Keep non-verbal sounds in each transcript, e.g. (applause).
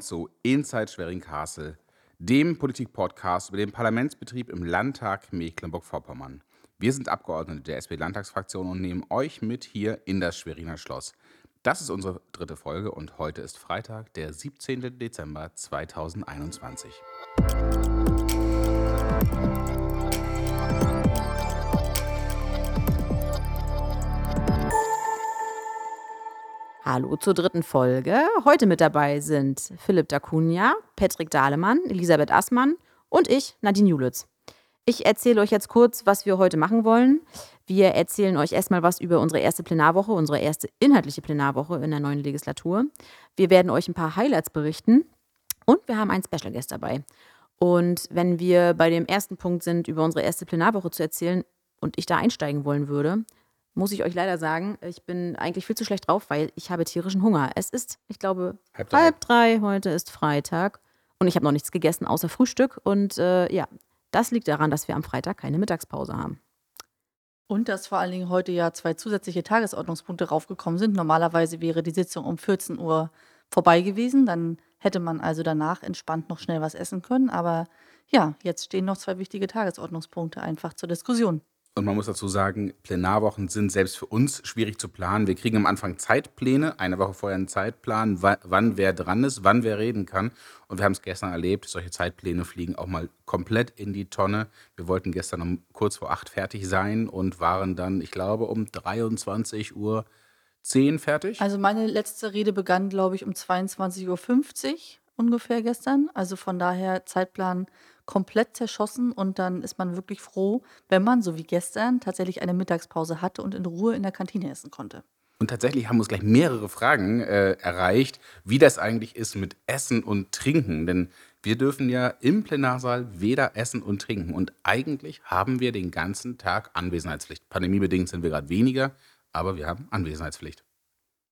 zu Inside Schwerin Castle, dem Politik-Podcast über den Parlamentsbetrieb im Landtag Mecklenburg-Vorpommern. Wir sind Abgeordnete der SPD-Landtagsfraktion und nehmen euch mit hier in das Schweriner Schloss. Das ist unsere dritte Folge und heute ist Freitag, der 17. Dezember 2021. Hallo zur dritten Folge. Heute mit dabei sind Philipp Dacunia, Patrick Dahlemann, Elisabeth Assmann und ich, Nadine Julitz. Ich erzähle euch jetzt kurz, was wir heute machen wollen. Wir erzählen euch erstmal was über unsere erste Plenarwoche, unsere erste inhaltliche Plenarwoche in der neuen Legislatur. Wir werden euch ein paar Highlights berichten und wir haben einen Special Guest dabei. Und wenn wir bei dem ersten Punkt sind, über unsere erste Plenarwoche zu erzählen und ich da einsteigen wollen würde, muss ich euch leider sagen, ich bin eigentlich viel zu schlecht drauf, weil ich habe tierischen Hunger. Es ist, ich glaube, halb drei, halb drei. heute ist Freitag und ich habe noch nichts gegessen außer Frühstück. Und äh, ja, das liegt daran, dass wir am Freitag keine Mittagspause haben. Und dass vor allen Dingen heute ja zwei zusätzliche Tagesordnungspunkte raufgekommen sind. Normalerweise wäre die Sitzung um 14 Uhr vorbei gewesen. Dann hätte man also danach entspannt noch schnell was essen können. Aber ja, jetzt stehen noch zwei wichtige Tagesordnungspunkte einfach zur Diskussion. Und man muss dazu sagen, Plenarwochen sind selbst für uns schwierig zu planen. Wir kriegen am Anfang Zeitpläne, eine Woche vorher einen Zeitplan, wann wer dran ist, wann wer reden kann. Und wir haben es gestern erlebt, solche Zeitpläne fliegen auch mal komplett in die Tonne. Wir wollten gestern um kurz vor acht fertig sein und waren dann, ich glaube, um 23 Uhr 10 fertig. Also meine letzte Rede begann, glaube ich, um 22.50 Uhr ungefähr gestern. Also von daher Zeitplan komplett zerschossen und dann ist man wirklich froh, wenn man, so wie gestern, tatsächlich eine Mittagspause hatte und in Ruhe in der Kantine essen konnte. Und tatsächlich haben uns gleich mehrere Fragen äh, erreicht, wie das eigentlich ist mit Essen und Trinken. Denn wir dürfen ja im Plenarsaal weder essen und trinken. Und eigentlich haben wir den ganzen Tag Anwesenheitspflicht. Pandemiebedingt sind wir gerade weniger, aber wir haben Anwesenheitspflicht.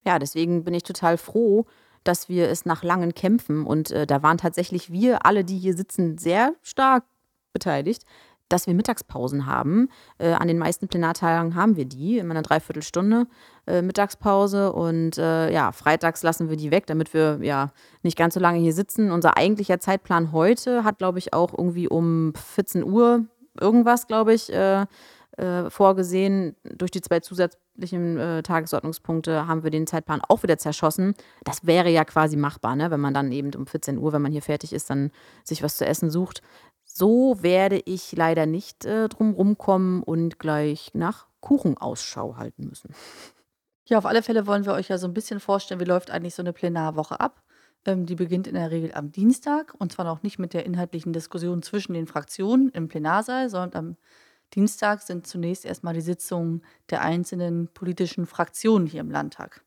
Ja, deswegen bin ich total froh, dass wir es nach langen Kämpfen und äh, da waren tatsächlich wir alle, die hier sitzen, sehr stark beteiligt, dass wir Mittagspausen haben. Äh, an den meisten Plenartagen haben wir die, immer eine Dreiviertelstunde äh, Mittagspause und äh, ja, freitags lassen wir die weg, damit wir ja nicht ganz so lange hier sitzen. Unser eigentlicher Zeitplan heute hat, glaube ich, auch irgendwie um 14 Uhr irgendwas, glaube ich, äh, vorgesehen. Durch die zwei zusätzlichen äh, Tagesordnungspunkte haben wir den Zeitplan auch wieder zerschossen. Das wäre ja quasi machbar, ne? wenn man dann eben um 14 Uhr, wenn man hier fertig ist, dann sich was zu essen sucht. So werde ich leider nicht äh, drum rumkommen und gleich nach Kuchenausschau halten müssen. Ja, auf alle Fälle wollen wir euch ja so ein bisschen vorstellen, wie läuft eigentlich so eine Plenarwoche ab. Ähm, die beginnt in der Regel am Dienstag und zwar noch nicht mit der inhaltlichen Diskussion zwischen den Fraktionen im Plenarsaal, sondern am Dienstag sind zunächst erstmal die Sitzungen der einzelnen politischen Fraktionen hier im Landtag.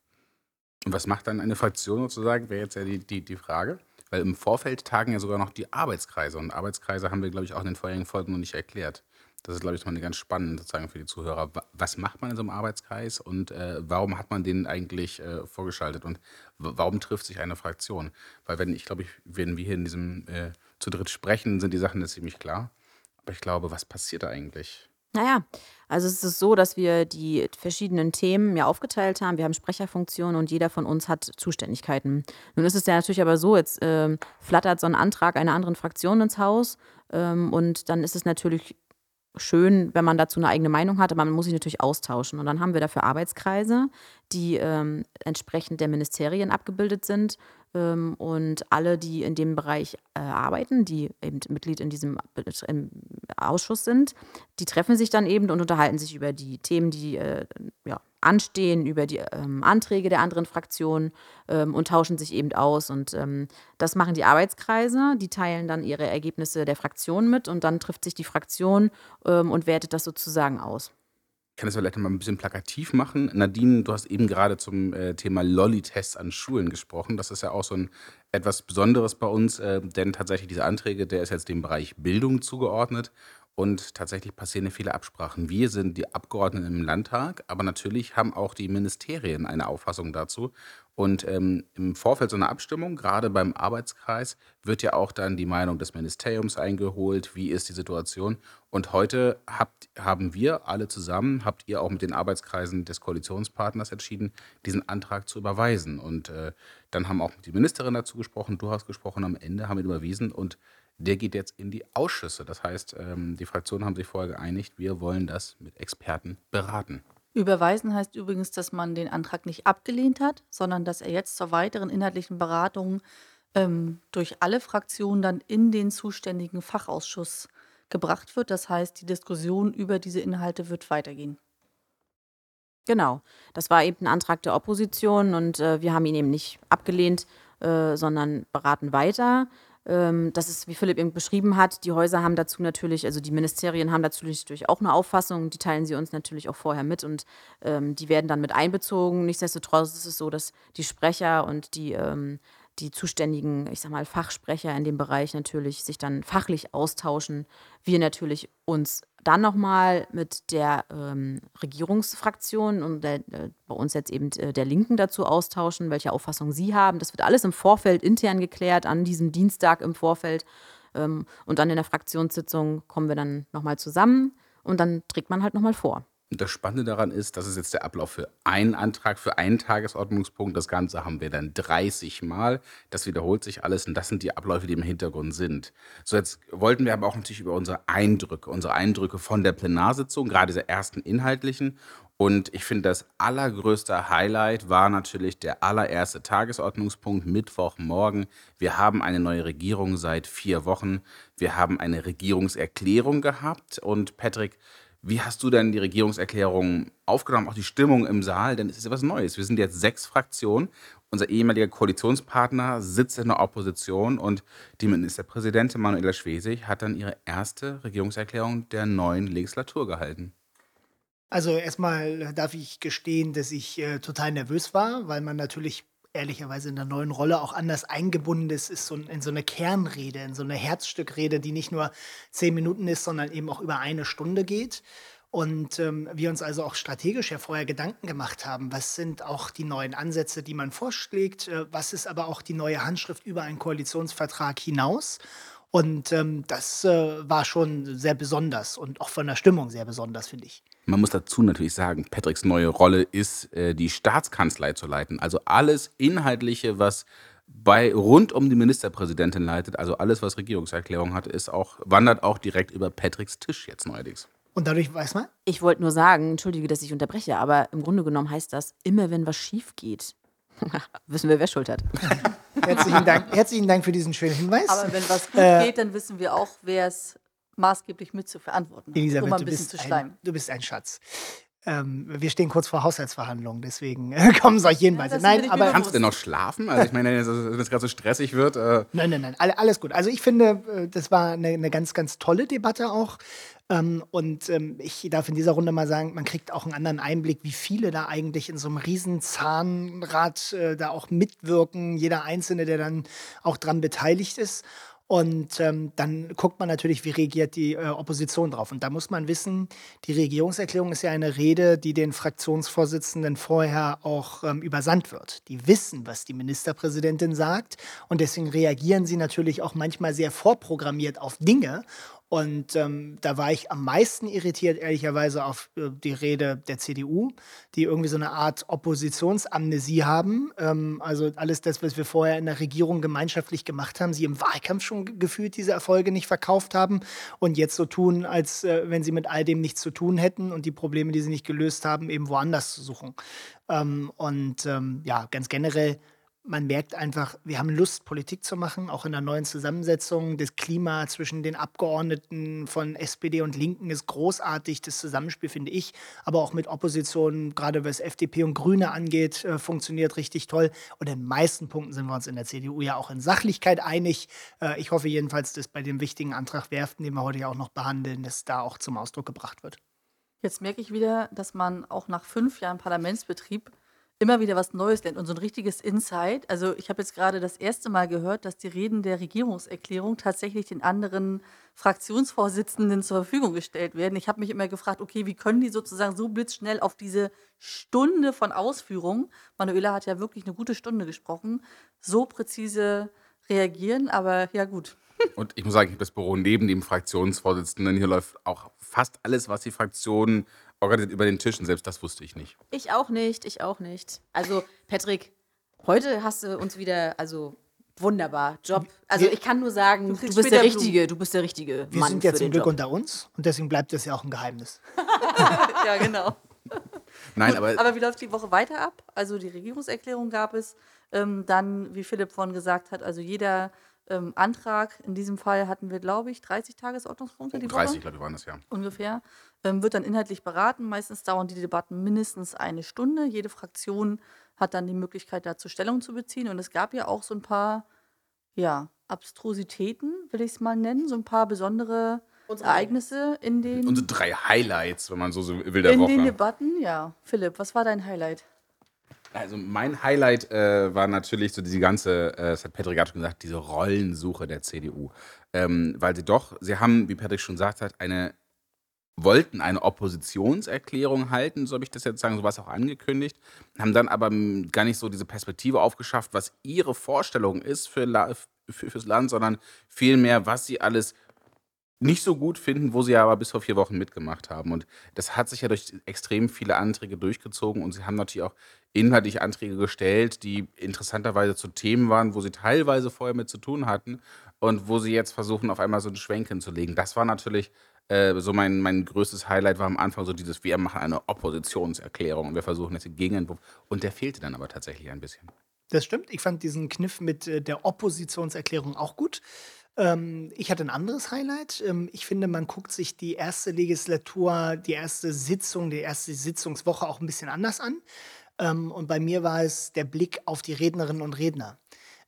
Und was macht dann eine Fraktion sozusagen, wäre jetzt ja die, die, die Frage. Weil im Vorfeld tagen ja sogar noch die Arbeitskreise. Und Arbeitskreise haben wir, glaube ich, auch in den vorherigen Folgen noch nicht erklärt. Das ist, glaube ich, mal ganz spannend sozusagen für die Zuhörer. Was macht man in so einem Arbeitskreis und äh, warum hat man den eigentlich äh, vorgeschaltet und warum trifft sich eine Fraktion? Weil wenn ich glaube ich, wenn wir hier in diesem äh, zu dritt sprechen, sind die Sachen ziemlich klar. Aber ich glaube, was passiert da eigentlich? Naja, also es ist so, dass wir die verschiedenen Themen ja aufgeteilt haben. Wir haben Sprecherfunktionen und jeder von uns hat Zuständigkeiten. Nun ist es ja natürlich aber so, jetzt ähm, flattert so ein Antrag einer anderen Fraktion ins Haus ähm, und dann ist es natürlich schön, wenn man dazu eine eigene Meinung hat, aber man muss sich natürlich austauschen. Und dann haben wir dafür Arbeitskreise, die ähm, entsprechend der Ministerien abgebildet sind und alle, die in dem Bereich äh, arbeiten, die eben Mitglied in diesem Ausschuss sind, die treffen sich dann eben und unterhalten sich über die Themen, die äh, ja, anstehen, über die ähm, Anträge der anderen Fraktionen ähm, und tauschen sich eben aus. Und ähm, das machen die Arbeitskreise, die teilen dann ihre Ergebnisse der Fraktion mit und dann trifft sich die Fraktion ähm, und wertet das sozusagen aus kann das vielleicht mal ein bisschen plakativ machen. Nadine, du hast eben gerade zum äh, Thema Lolli-Tests an Schulen gesprochen. Das ist ja auch so ein etwas Besonderes bei uns, äh, denn tatsächlich diese Anträge, der ist jetzt dem Bereich Bildung zugeordnet. Und tatsächlich passieren viele Absprachen. Wir sind die Abgeordneten im Landtag, aber natürlich haben auch die Ministerien eine Auffassung dazu. Und ähm, im Vorfeld so einer Abstimmung, gerade beim Arbeitskreis, wird ja auch dann die Meinung des Ministeriums eingeholt. Wie ist die Situation? Und heute habt, haben wir alle zusammen, habt ihr auch mit den Arbeitskreisen des Koalitionspartners entschieden, diesen Antrag zu überweisen. Und äh, dann haben auch die Ministerin dazu gesprochen, du hast gesprochen, am Ende haben wir ihn überwiesen und der geht jetzt in die Ausschüsse. Das heißt, ähm, die Fraktionen haben sich vorher geeinigt, wir wollen das mit Experten beraten. Überweisen heißt übrigens, dass man den Antrag nicht abgelehnt hat, sondern dass er jetzt zur weiteren inhaltlichen Beratung ähm, durch alle Fraktionen dann in den zuständigen Fachausschuss gebracht wird. Das heißt, die Diskussion über diese Inhalte wird weitergehen. Genau. Das war eben ein Antrag der Opposition und äh, wir haben ihn eben nicht abgelehnt, äh, sondern beraten weiter. Ähm, das ist, wie Philipp eben beschrieben hat, die Häuser haben dazu natürlich, also die Ministerien haben dazu natürlich auch eine Auffassung, die teilen sie uns natürlich auch vorher mit und ähm, die werden dann mit einbezogen. Nichtsdestotrotz ist es so, dass die Sprecher und die ähm, die zuständigen, ich sag mal, Fachsprecher in dem Bereich natürlich sich dann fachlich austauschen. Wir natürlich uns dann nochmal mit der ähm, Regierungsfraktion und der, äh, bei uns jetzt eben äh, der Linken dazu austauschen, welche Auffassung sie haben. Das wird alles im Vorfeld intern geklärt, an diesem Dienstag im Vorfeld. Ähm, und dann in der Fraktionssitzung kommen wir dann nochmal zusammen und dann trägt man halt nochmal vor. Und das Spannende daran ist, das ist jetzt der Ablauf für einen Antrag, für einen Tagesordnungspunkt. Das Ganze haben wir dann 30 Mal. Das wiederholt sich alles und das sind die Abläufe, die im Hintergrund sind. So, jetzt wollten wir aber auch natürlich über unsere Eindrücke, unsere Eindrücke von der Plenarsitzung, gerade dieser ersten inhaltlichen. Und ich finde, das allergrößte Highlight war natürlich der allererste Tagesordnungspunkt, Mittwochmorgen. Wir haben eine neue Regierung seit vier Wochen. Wir haben eine Regierungserklärung gehabt. Und Patrick, wie hast du denn die Regierungserklärung aufgenommen, auch die Stimmung im Saal? Denn es ist ja was Neues. Wir sind jetzt sechs Fraktionen. Unser ehemaliger Koalitionspartner sitzt in der Opposition und die Ministerpräsidentin Manuela Schwesig hat dann ihre erste Regierungserklärung der neuen Legislatur gehalten. Also erstmal darf ich gestehen, dass ich äh, total nervös war, weil man natürlich ehrlicherweise in der neuen Rolle auch anders eingebunden ist, ist so in so eine Kernrede, in so eine Herzstückrede, die nicht nur zehn Minuten ist, sondern eben auch über eine Stunde geht. Und ähm, wir uns also auch strategisch ja vorher Gedanken gemacht haben, was sind auch die neuen Ansätze, die man vorschlägt, äh, was ist aber auch die neue Handschrift über einen Koalitionsvertrag hinaus. Und ähm, das äh, war schon sehr besonders und auch von der Stimmung sehr besonders, finde ich. Man muss dazu natürlich sagen, Patricks neue Rolle ist, äh, die Staatskanzlei zu leiten. Also alles Inhaltliche, was bei rund um die Ministerpräsidentin leitet, also alles, was Regierungserklärung hat, ist auch, wandert auch direkt über Patricks Tisch jetzt neuerdings. Und dadurch weiß man? Ich wollte nur sagen, entschuldige, dass ich unterbreche, aber im Grunde genommen heißt das, immer wenn was schief geht, (laughs) wissen wir, wer Schuld hat. (laughs) herzlichen, Dank, herzlichen Dank für diesen schönen Hinweis. Aber wenn was gut äh, geht, dann wissen wir auch, wer es maßgeblich mit zu verantworten hat, Elisabeth, um ein bisschen zu schleimen. du bist ein Schatz. Ähm, wir stehen kurz vor Haushaltsverhandlungen, deswegen äh, (laughs) kommen solche Hinweise. Ja, nein, aber kannst du denn noch schlafen? Also ich meine, wenn es gerade so stressig wird. Äh nein, nein, nein, alles gut. Also ich finde, äh, das war eine, eine ganz, ganz tolle Debatte auch. Ähm, und ähm, ich darf in dieser Runde mal sagen, man kriegt auch einen anderen Einblick, wie viele da eigentlich in so einem riesen Zahnrad äh, da auch mitwirken, jeder Einzelne, der dann auch dran beteiligt ist. Und ähm, dann guckt man natürlich, wie reagiert die äh, Opposition drauf. Und da muss man wissen, die Regierungserklärung ist ja eine Rede, die den Fraktionsvorsitzenden vorher auch ähm, übersandt wird. Die wissen, was die Ministerpräsidentin sagt. Und deswegen reagieren sie natürlich auch manchmal sehr vorprogrammiert auf Dinge. Und ähm, da war ich am meisten irritiert, ehrlicherweise, auf äh, die Rede der CDU, die irgendwie so eine Art Oppositionsamnesie haben. Ähm, also alles das, was wir vorher in der Regierung gemeinschaftlich gemacht haben, sie im Wahlkampf schon gefühlt diese Erfolge nicht verkauft haben und jetzt so tun, als äh, wenn sie mit all dem nichts zu tun hätten und die Probleme, die sie nicht gelöst haben, eben woanders zu suchen. Ähm, und ähm, ja, ganz generell man merkt einfach, wir haben Lust, Politik zu machen, auch in der neuen Zusammensetzung. Das Klima zwischen den Abgeordneten von SPD und Linken ist großartig. Das Zusammenspiel finde ich, aber auch mit Opposition, gerade was FDP und Grüne angeht, äh, funktioniert richtig toll. Und in den meisten Punkten sind wir uns in der CDU ja auch in Sachlichkeit einig. Äh, ich hoffe jedenfalls, dass bei dem wichtigen Antrag Werften, den wir heute ja auch noch behandeln, das da auch zum Ausdruck gebracht wird. Jetzt merke ich wieder, dass man auch nach fünf Jahren Parlamentsbetrieb immer wieder was Neues lernt und so ein richtiges Insight. Also ich habe jetzt gerade das erste Mal gehört, dass die Reden der Regierungserklärung tatsächlich den anderen Fraktionsvorsitzenden zur Verfügung gestellt werden. Ich habe mich immer gefragt, okay, wie können die sozusagen so blitzschnell auf diese Stunde von Ausführung, Manuela hat ja wirklich eine gute Stunde gesprochen, so präzise reagieren, aber ja gut. (laughs) Und ich muss sagen, ich habe das Büro neben dem Fraktionsvorsitzenden. Hier läuft auch fast alles, was die Fraktion organisiert, über den Tisch. Und selbst das wusste ich nicht. Ich auch nicht, ich auch nicht. Also, Patrick, heute hast du uns wieder, also wunderbar, Job. Also Wir- ich kann nur sagen, du, kriegst bist der Richtige, du bist der Richtige Wir Mann sind ja zum Glück Job. unter uns und deswegen bleibt das ja auch ein Geheimnis. (laughs) ja, genau. Nein, Gut, aber, aber wie läuft die Woche weiter ab? Also die Regierungserklärung gab es. Ähm, dann, wie Philipp vorhin gesagt hat, also jeder ähm, Antrag, in diesem Fall hatten wir, glaube ich, 30 Tagesordnungspunkte die 30, Woche glaube ich, waren das ja. ungefähr, wird dann inhaltlich beraten. Meistens dauern die Debatten mindestens eine Stunde. Jede Fraktion hat dann die Möglichkeit, dazu Stellung zu beziehen. Und es gab ja auch so ein paar, ja, Abstrusitäten, will ich es mal nennen, so ein paar besondere Unsere Ereignisse in den, Unsere drei Highlights, wenn man so so will, der in den Woche. Debatten. Ja, Philipp, was war dein Highlight? Also mein Highlight äh, war natürlich so diese ganze, äh, das hat Patrick gerade schon gesagt, diese Rollensuche der CDU. Ähm, weil sie doch, sie haben, wie Patrick schon gesagt hat, eine, wollten eine Oppositionserklärung halten, so habe ich das jetzt sagen, so war es auch angekündigt, haben dann aber gar nicht so diese Perspektive aufgeschafft, was ihre Vorstellung ist für, La für, fürs Land, sondern vielmehr, was sie alles nicht so gut finden, wo sie aber bis vor vier Wochen mitgemacht haben. Und das hat sich ja durch extrem viele Anträge durchgezogen und sie haben natürlich auch inhaltliche Anträge gestellt, die interessanterweise zu Themen waren, wo sie teilweise vorher mit zu tun hatten und wo sie jetzt versuchen, auf einmal so einen Schwenk hinzulegen. Das war natürlich äh, so mein, mein größtes Highlight, war am Anfang so dieses, wir machen eine Oppositionserklärung und wir versuchen jetzt den Gegenentwurf. Und der fehlte dann aber tatsächlich ein bisschen. Das stimmt. Ich fand diesen Kniff mit äh, der Oppositionserklärung auch gut. Ähm, ich hatte ein anderes Highlight. Ähm, ich finde, man guckt sich die erste Legislatur, die erste Sitzung, die erste Sitzungswoche auch ein bisschen anders an. Ähm, und bei mir war es der Blick auf die Rednerinnen und Redner.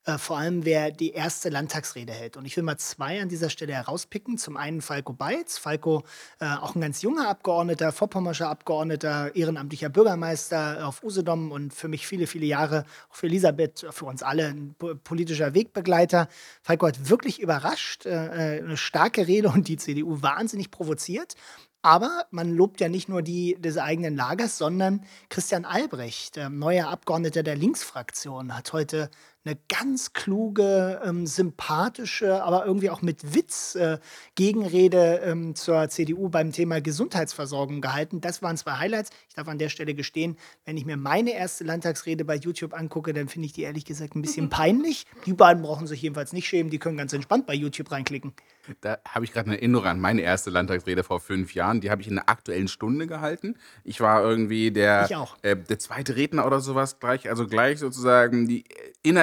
Äh, vor allem, wer die erste Landtagsrede hält. Und ich will mal zwei an dieser Stelle herauspicken. Zum einen Falco Beitz. Falco, äh, auch ein ganz junger Abgeordneter, vorpommerscher Abgeordneter, ehrenamtlicher Bürgermeister auf Usedom und für mich viele, viele Jahre, auch für Elisabeth, für uns alle ein po- politischer Wegbegleiter. Falco hat wirklich überrascht, äh, äh, eine starke Rede und die CDU wahnsinnig provoziert. Aber man lobt ja nicht nur die des eigenen Lagers, sondern Christian Albrecht, ähm, neuer Abgeordneter der Linksfraktion, hat heute eine ganz kluge, ähm, sympathische, aber irgendwie auch mit Witz äh, Gegenrede ähm, zur CDU beim Thema Gesundheitsversorgung gehalten. Das waren zwei Highlights. Ich darf an der Stelle gestehen, wenn ich mir meine erste Landtagsrede bei YouTube angucke, dann finde ich die ehrlich gesagt ein bisschen (laughs) peinlich. Die beiden brauchen sich jedenfalls nicht schämen, die können ganz entspannt bei YouTube reinklicken. Da habe ich gerade eine Erinnerung an meine erste Landtagsrede vor fünf Jahren. Die habe ich in der aktuellen Stunde gehalten. Ich war irgendwie der. Äh, der zweite Redner oder sowas gleich. Also gleich sozusagen die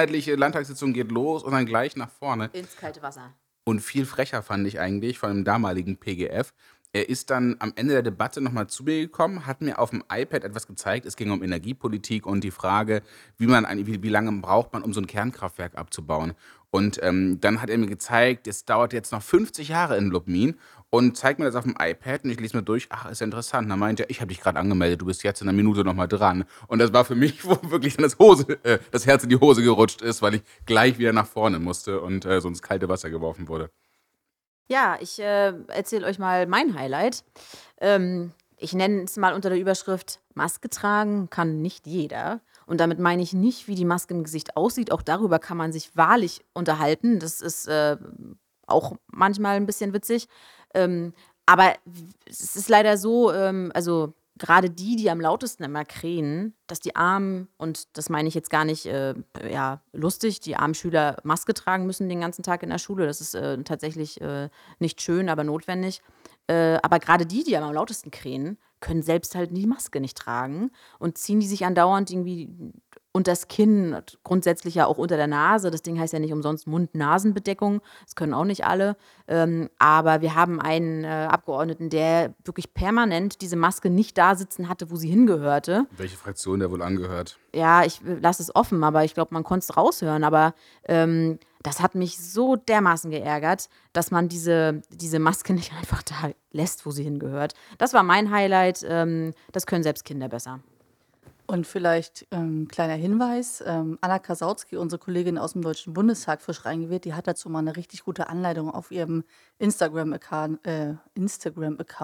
inhaltliche Landtagssitzung geht los und dann gleich nach vorne. Ins kalte Wasser. Und viel frecher fand ich eigentlich von dem damaligen PGF. Er ist dann am Ende der Debatte nochmal zu mir gekommen, hat mir auf dem iPad etwas gezeigt. Es ging um Energiepolitik und die Frage, wie, man, wie, wie lange braucht man, um so ein Kernkraftwerk abzubauen. Und ähm, dann hat er mir gezeigt, es dauert jetzt noch 50 Jahre in Lubmin und zeigt mir das auf dem iPad und ich lese mir durch, ach, ist ja interessant. Dann meinte er, ich habe dich gerade angemeldet, du bist jetzt in einer Minute nochmal dran. Und das war für mich, (laughs) wo wirklich dann das, Hose, äh, das Herz in die Hose gerutscht ist, weil ich gleich wieder nach vorne musste und äh, so kalte Wasser geworfen wurde. Ja, ich äh, erzähle euch mal mein Highlight. Ähm, ich nenne es mal unter der Überschrift Maske tragen kann nicht jeder. Und damit meine ich nicht, wie die Maske im Gesicht aussieht. Auch darüber kann man sich wahrlich unterhalten. Das ist äh, auch manchmal ein bisschen witzig. Ähm, aber es ist leider so, ähm, also gerade die, die am lautesten immer krähen, dass die Armen, und das meine ich jetzt gar nicht äh, ja, lustig, die armen Schüler Maske tragen müssen den ganzen Tag in der Schule. Das ist äh, tatsächlich äh, nicht schön, aber notwendig. Äh, aber gerade die, die am lautesten krähen, können selbst halt die Maske nicht tragen und ziehen die sich andauernd irgendwie unter das Kinn, und grundsätzlich ja auch unter der Nase. Das Ding heißt ja nicht umsonst Mund-Nasen-Bedeckung. Das können auch nicht alle. Ähm, aber wir haben einen äh, Abgeordneten, der wirklich permanent diese Maske nicht da sitzen hatte, wo sie hingehörte. Welche Fraktion der wohl angehört? Ja, ich lasse es offen, aber ich glaube, man konnte es raushören. Aber ähm, das hat mich so dermaßen geärgert, dass man diese, diese Maske (laughs) nicht einfach da lässt, wo sie hingehört. Das war mein Highlight. Ähm, das können selbst Kinder besser. Und vielleicht ähm, kleiner Hinweis: ähm, Anna Kasautsky, unsere Kollegin aus dem Deutschen Bundestag, frisch reingewählt, die hat dazu mal eine richtig gute Anleitung auf ihrem Instagram-Account, äh, Instagram ich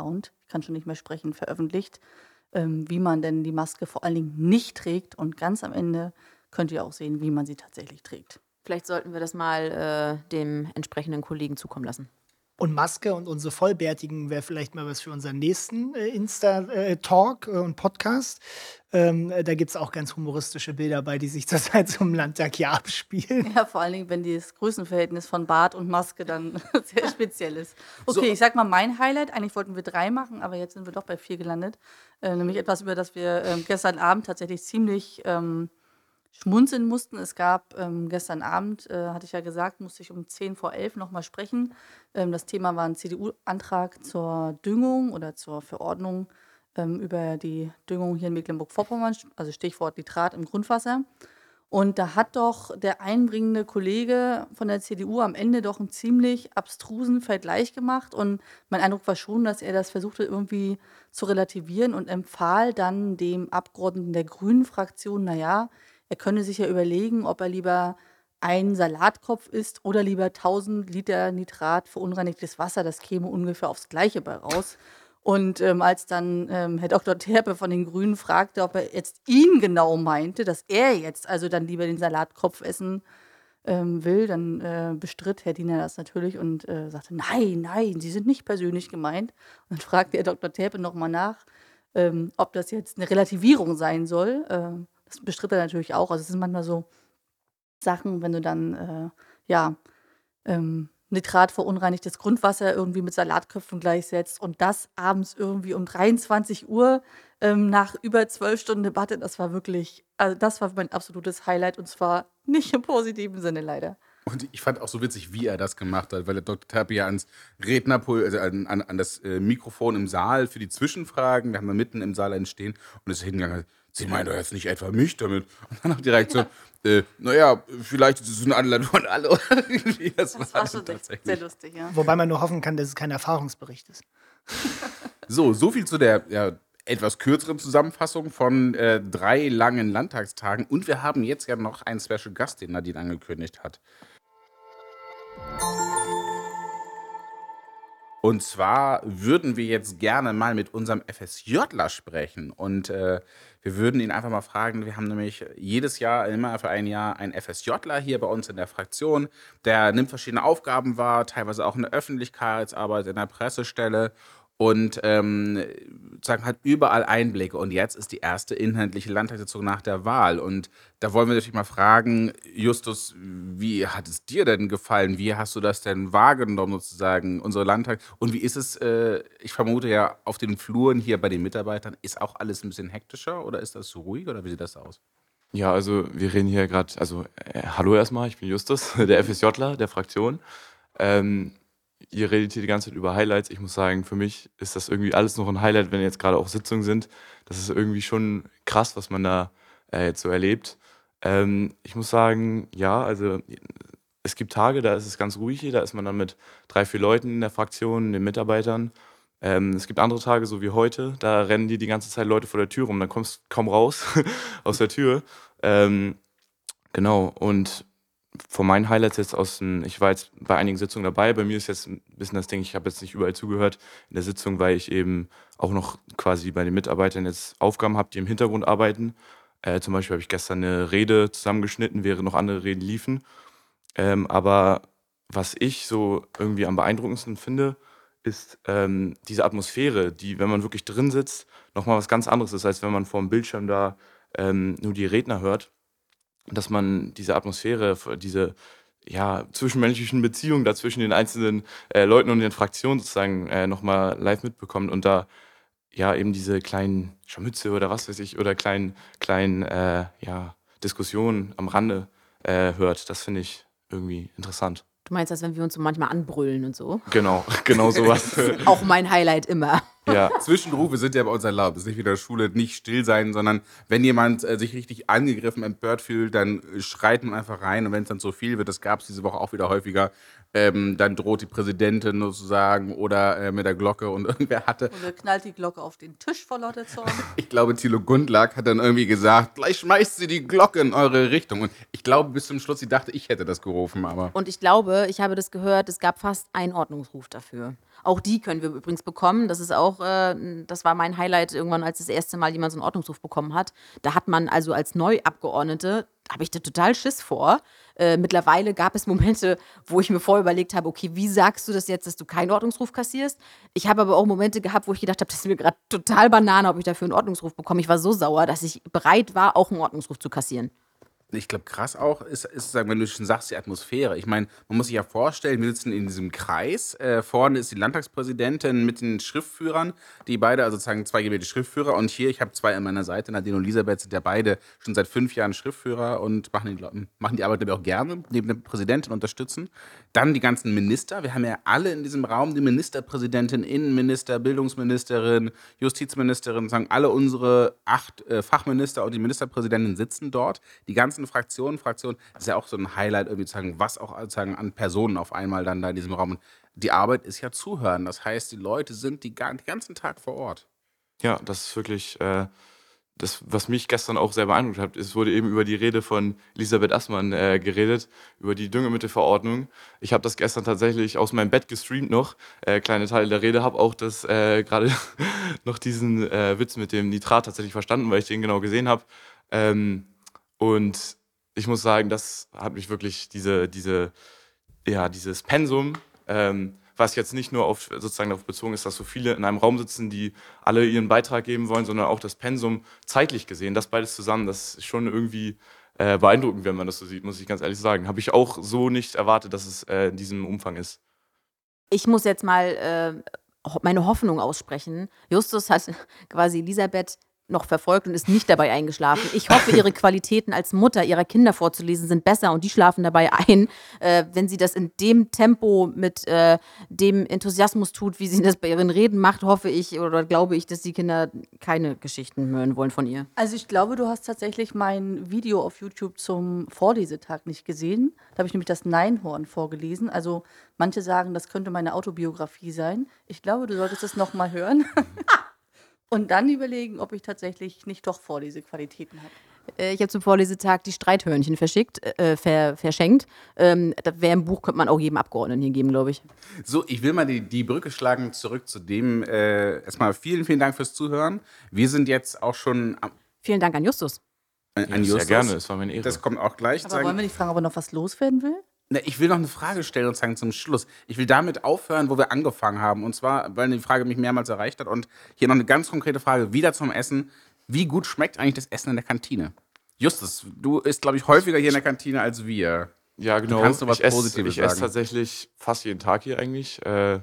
kann schon nicht mehr sprechen, veröffentlicht, ähm, wie man denn die Maske vor allen Dingen nicht trägt. Und ganz am Ende könnt ihr auch sehen, wie man sie tatsächlich trägt. Vielleicht sollten wir das mal äh, dem entsprechenden Kollegen zukommen lassen. Und Maske und unsere Vollbärtigen wäre vielleicht mal was für unseren nächsten äh, Insta-Talk äh, und Podcast. Ähm, äh, da gibt es auch ganz humoristische Bilder bei, die sich (laughs) zurzeit zum Landtag hier abspielen. Ja, vor allen Dingen, wenn das Größenverhältnis von Bart und Maske dann (laughs) sehr speziell ist. Okay, so. ich sag mal mein Highlight. Eigentlich wollten wir drei machen, aber jetzt sind wir doch bei vier gelandet. Äh, nämlich etwas, über das wir ähm, gestern Abend tatsächlich ziemlich. Ähm, schmunzeln mussten. Es gab ähm, gestern Abend, äh, hatte ich ja gesagt, musste ich um 10 vor 11 nochmal sprechen. Ähm, das Thema war ein CDU-Antrag zur Düngung oder zur Verordnung ähm, über die Düngung hier in Mecklenburg-Vorpommern, also Stichwort Nitrat im Grundwasser. Und da hat doch der einbringende Kollege von der CDU am Ende doch einen ziemlich abstrusen Vergleich gemacht. Und mein Eindruck war schon, dass er das versuchte irgendwie zu relativieren und empfahl dann dem Abgeordneten der Grünen Fraktion, naja, er könne sich ja überlegen, ob er lieber einen Salatkopf isst oder lieber 1000 Liter Nitrat verunreinigtes Wasser. Das käme ungefähr aufs Gleiche bei raus. Und ähm, als dann ähm, Herr Dr. Terpe von den Grünen fragte, ob er jetzt ihn genau meinte, dass er jetzt also dann lieber den Salatkopf essen ähm, will, dann äh, bestritt Herr Diener das natürlich und äh, sagte, nein, nein, Sie sind nicht persönlich gemeint. Und dann fragte Herr Dr. Terpe nochmal nach, ähm, ob das jetzt eine Relativierung sein soll. Äh, das bestritt er natürlich auch. Also es sind manchmal so Sachen, wenn du dann, äh, ja, ähm, Nitrat verunreinigtes Grundwasser irgendwie mit Salatköpfen gleichsetzt und das abends irgendwie um 23 Uhr ähm, nach über zwölf Stunden Debatte, das war wirklich, also das war mein absolutes Highlight und zwar nicht im positiven Sinne leider. Und ich fand auch so witzig, wie er das gemacht hat, weil der Dr. Ja ans Rednerpult, also an, an, an das äh, Mikrofon im Saal für die Zwischenfragen, wir haben da mitten im Saal entstehen und ist hingegangen, Sie meinen doch jetzt nicht etwa mich damit. Und dann auch direkt so, äh, naja, vielleicht ist es eine Anleitung an alle. (laughs) das, das war schon tatsächlich. sehr lustig, ja. Wobei man nur hoffen kann, dass es kein Erfahrungsbericht ist. so, so viel zu der ja, etwas kürzeren Zusammenfassung von äh, drei langen Landtagstagen. Und wir haben jetzt ja noch einen Special Gast, den Nadine angekündigt hat. Und zwar würden wir jetzt gerne mal mit unserem FSJler sprechen. Und äh, wir würden ihn einfach mal fragen. Wir haben nämlich jedes Jahr, immer für ein Jahr, einen FSJler hier bei uns in der Fraktion. Der nimmt verschiedene Aufgaben wahr, teilweise auch in der Öffentlichkeitsarbeit, in der Pressestelle und ähm, sagen, hat überall Einblicke. Und jetzt ist die erste inhaltliche Landtagssitzung nach der Wahl. Und da wollen wir natürlich mal fragen, Justus, wie hat es dir denn gefallen? Wie hast du das denn wahrgenommen, sozusagen, unsere Landtag? Und wie ist es, äh, ich vermute ja, auf den Fluren hier bei den Mitarbeitern, ist auch alles ein bisschen hektischer oder ist das ruhig oder wie sieht das aus? Ja, also wir reden hier gerade, also äh, hallo erstmal, ich bin Justus, (laughs) der FSJler der Fraktion. Ähm, ihr redet hier die ganze Zeit über Highlights. Ich muss sagen, für mich ist das irgendwie alles noch ein Highlight, wenn jetzt gerade auch Sitzungen sind. Das ist irgendwie schon krass, was man da äh, jetzt so erlebt. Ähm, ich muss sagen, ja, also es gibt Tage, da ist es ganz ruhig hier, da ist man dann mit drei, vier Leuten in der Fraktion, den Mitarbeitern. Ähm, es gibt andere Tage, so wie heute, da rennen dir die ganze Zeit Leute vor der Tür rum, dann kommst du kaum raus (laughs) aus der Tür. Ähm, genau, und von meinen Highlights jetzt aus den, ich war jetzt bei einigen Sitzungen dabei, bei mir ist jetzt ein bisschen das Ding, ich habe jetzt nicht überall zugehört in der Sitzung, weil ich eben auch noch quasi bei den Mitarbeitern jetzt Aufgaben habe, die im Hintergrund arbeiten. Äh, zum Beispiel habe ich gestern eine Rede zusammengeschnitten, während noch andere Reden liefen. Ähm, aber was ich so irgendwie am beeindruckendsten finde, ist ähm, diese Atmosphäre, die, wenn man wirklich drin sitzt, nochmal was ganz anderes ist, als wenn man vor dem Bildschirm da ähm, nur die Redner hört dass man diese Atmosphäre, diese ja, zwischenmenschlichen Beziehungen da zwischen den einzelnen äh, Leuten und den Fraktionen sozusagen äh, nochmal live mitbekommt und da ja eben diese kleinen Scharmütze oder was weiß ich oder kleinen, kleinen äh, ja, Diskussionen am Rande äh, hört. Das finde ich irgendwie interessant. Du meinst, als wenn wir uns so manchmal anbrüllen und so? Genau, (laughs) genau sowas. (laughs) auch mein Highlight immer. Ja. (laughs) Zwischenrufe sind ja bei uns erlaubt. Es ist nicht wie in der Schule nicht still sein, sondern wenn jemand äh, sich richtig angegriffen, empört fühlt, dann äh, schreit man einfach rein. Und wenn es dann so viel wird, das gab es diese Woche auch wieder häufiger, ähm, dann droht die Präsidentin sozusagen oder äh, mit der Glocke und (laughs) irgendwer hatte, Oder knallt die Glocke auf den Tisch vor lauter Zorn. (laughs) ich glaube, Thilo Gundlach hat dann irgendwie gesagt, gleich schmeißt sie die Glocke in eure Richtung. Und ich glaube bis zum Schluss, sie dachte, ich hätte das gerufen, aber Und ich glaube, ich habe das gehört, es gab fast einen Ordnungsruf dafür. Auch die können wir übrigens bekommen. Das ist auch, äh, das war mein Highlight irgendwann, als das erste Mal jemand so einen Ordnungsruf bekommen hat. Da hat man also als Neuabgeordnete, habe ich da total Schiss vor. Äh, mittlerweile gab es Momente, wo ich mir vorher überlegt habe, okay, wie sagst du das jetzt, dass du keinen Ordnungsruf kassierst? Ich habe aber auch Momente gehabt, wo ich gedacht habe, das ist mir gerade total Banane, ob ich dafür einen Ordnungsruf bekomme. Ich war so sauer, dass ich bereit war, auch einen Ordnungsruf zu kassieren. Ich glaube, krass auch ist, ist wenn du schon sagst, die Atmosphäre. Ich meine, man muss sich ja vorstellen, wir sitzen in diesem Kreis. Äh, vorne ist die Landtagspräsidentin mit den Schriftführern, die beide, also sozusagen zwei gewählte Schriftführer. Und hier, ich habe zwei an meiner Seite, Nadine und Elisabeth sind ja beide schon seit fünf Jahren Schriftführer und machen die, machen die Arbeit glaube auch gerne, neben der Präsidentin unterstützen. Dann die ganzen Minister. Wir haben ja alle in diesem Raum die Ministerpräsidentin, Innenminister, Bildungsministerin, Justizministerin, sagen alle unsere acht äh, Fachminister und die Ministerpräsidentin sitzen dort. Die ganzen Fraktionen, Fraktionen, das ist ja auch so ein Highlight, irgendwie zu sagen, was auch sozusagen an Personen auf einmal dann da in diesem Raum. Und die Arbeit ist ja zuhören. Das heißt, die Leute sind die, den ganzen Tag vor Ort. Ja, das ist wirklich äh, das, was mich gestern auch sehr beeindruckt hat. Es wurde eben über die Rede von Elisabeth Assmann äh, geredet, über die Düngemittelverordnung. Ich habe das gestern tatsächlich aus meinem Bett gestreamt noch, äh, kleine Teile der Rede, habe auch das äh, (laughs) gerade noch diesen äh, Witz mit dem Nitrat tatsächlich verstanden, weil ich den genau gesehen habe. Ähm, und ich muss sagen, das hat mich wirklich diese, diese, ja, dieses Pensum, ähm, was jetzt nicht nur auf, sozusagen darauf bezogen ist, dass so viele in einem Raum sitzen, die alle ihren Beitrag geben wollen, sondern auch das Pensum zeitlich gesehen, das beides zusammen, das ist schon irgendwie äh, beeindruckend, wenn man das so sieht, muss ich ganz ehrlich sagen. Habe ich auch so nicht erwartet, dass es äh, in diesem Umfang ist. ich muss jetzt mal äh, meine Hoffnung aussprechen. Justus hat (laughs) quasi Elisabeth noch verfolgt und ist nicht dabei eingeschlafen. Ich hoffe, ihre Qualitäten als Mutter ihrer Kinder vorzulesen sind besser und die schlafen dabei ein. Äh, wenn sie das in dem Tempo mit äh, dem Enthusiasmus tut, wie sie das bei ihren Reden macht, hoffe ich oder glaube ich, dass die Kinder keine Geschichten hören wollen von ihr. Also ich glaube, du hast tatsächlich mein Video auf YouTube zum Vorlesetag nicht gesehen. Da habe ich nämlich das Neinhorn vorgelesen. Also manche sagen, das könnte meine Autobiografie sein. Ich glaube, du solltest es nochmal hören. (laughs) Und dann überlegen, ob ich tatsächlich nicht doch Vorlesequalitäten habe. Äh, ich habe zum Vorlesetag die Streithörnchen verschickt, äh, ver, verschenkt. Ähm, das wäre ein Buch, könnte man auch jedem Abgeordneten hier geben, glaube ich. So, ich will mal die, die Brücke schlagen zurück zu dem. Äh, erstmal vielen, vielen Dank fürs Zuhören. Wir sind jetzt auch schon am, Vielen Dank an Justus. an Ja, Justus. sehr gerne, es war mir eine Ehre. Das kommt auch gleich. Aber sagen. wollen wir nicht fragen, ob er noch was loswerden will? Na, ich will noch eine Frage stellen und sagen zum Schluss. Ich will damit aufhören, wo wir angefangen haben. Und zwar, weil die Frage mich mehrmals erreicht hat. Und hier noch eine ganz konkrete Frage, wieder zum Essen. Wie gut schmeckt eigentlich das Essen in der Kantine? Justus, du isst, glaube ich, häufiger hier in der Kantine als wir. Ja, genau. kannst du was ich esse, Positives ich esse tatsächlich fast jeden Tag hier eigentlich. Äh,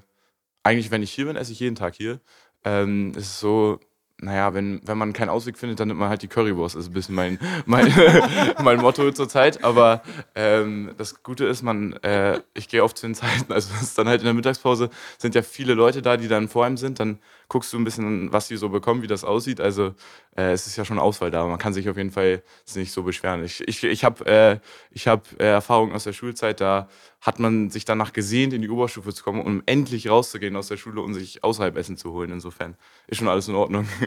eigentlich, wenn ich hier bin, esse ich jeden Tag hier. Ähm, es ist so, naja, wenn, wenn man keinen Ausweg findet, dann nimmt man halt die Currywurst. Das ist ein bisschen mein, (laughs) mein, (laughs) mein Motto zurzeit. Aber ähm, das Gute ist, man, äh, ich gehe oft zu den Zeiten, also es ist dann halt in der Mittagspause, sind ja viele Leute da, die dann vor einem sind. Dann guckst du ein bisschen, was die so bekommen, wie das aussieht. Also äh, es ist ja schon Auswahl da. Man kann sich auf jeden Fall nicht so beschweren. Ich, ich, ich habe äh, hab, äh, Erfahrungen aus der Schulzeit, da hat man sich danach gesehnt, in die Oberstufe zu kommen, um endlich rauszugehen aus der Schule und sich außerhalb Essen zu holen. Insofern ist schon alles in Ordnung. (laughs)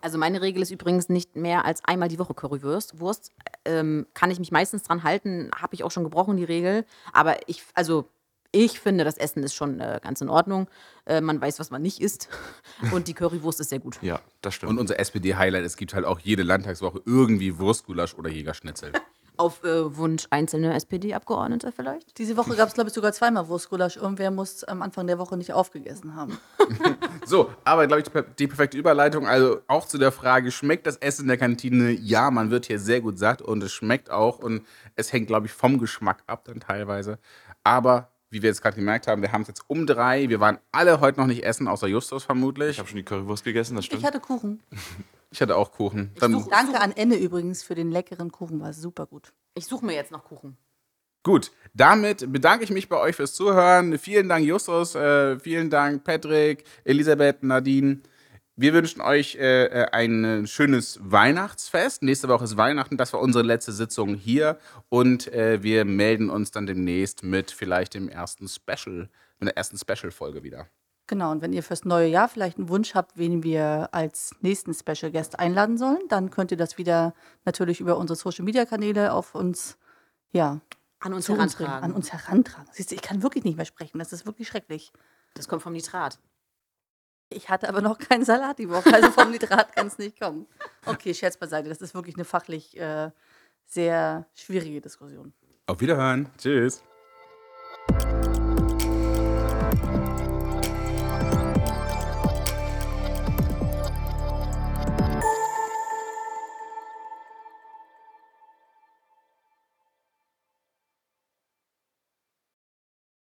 Also meine Regel ist übrigens nicht mehr als einmal die Woche Currywurst. Wurst ähm, kann ich mich meistens dran halten, habe ich auch schon gebrochen, die Regel. Aber ich, also ich finde, das Essen ist schon äh, ganz in Ordnung. Äh, man weiß, was man nicht isst. (laughs) Und die Currywurst ist sehr gut. Ja, das stimmt. Und unser SPD-Highlight, es gibt halt auch jede Landtagswoche irgendwie Wurstgulasch oder Jägerschnitzel. (laughs) Auf äh, Wunsch einzelner SPD-Abgeordneter vielleicht. Diese Woche gab es, glaube ich, sogar zweimal Wurstgulasch. Irgendwer muss am Anfang der Woche nicht aufgegessen haben. (laughs) So, aber glaube ich, die per- die perfekte Überleitung. Also auch zu der Frage, schmeckt das Essen in der Kantine? Ja, man wird hier sehr gut satt und es schmeckt auch. Und es hängt, glaube ich, vom Geschmack ab dann teilweise. Aber wie wir jetzt gerade gemerkt haben, wir haben es jetzt um drei. Wir waren alle heute noch nicht essen, außer Justus vermutlich. ich habe schon die Currywurst gegessen, das stimmt. Ich hatte Kuchen. (laughs) Ich hatte auch Kuchen. Dann, Danke an Enne übrigens für den leckeren Kuchen, war super gut. Ich suche mir jetzt noch Kuchen. Gut, damit bedanke ich mich bei euch fürs Zuhören. Vielen Dank, Justus. Äh, vielen Dank, Patrick, Elisabeth, Nadine. Wir wünschen euch äh, äh, ein schönes Weihnachtsfest. Nächste Woche ist Weihnachten. Das war unsere letzte Sitzung hier. Und äh, wir melden uns dann demnächst mit vielleicht dem ersten Special, mit der ersten Special-Folge wieder. Genau, und wenn ihr fürs neue Jahr vielleicht einen Wunsch habt, wen wir als nächsten Special Guest einladen sollen, dann könnt ihr das wieder natürlich über unsere Social Media Kanäle auf uns, ja, An uns zu uns bringen, herantragen. an uns herantragen. Siehst du, ich kann wirklich nicht mehr sprechen, das ist wirklich schrecklich. Das kommt vom Nitrat. Ich hatte aber noch keinen Salat die Woche, also vom Nitrat kann es nicht kommen. Okay, Scherz beiseite, das ist wirklich eine fachlich äh, sehr schwierige Diskussion. Auf Wiederhören. Tschüss.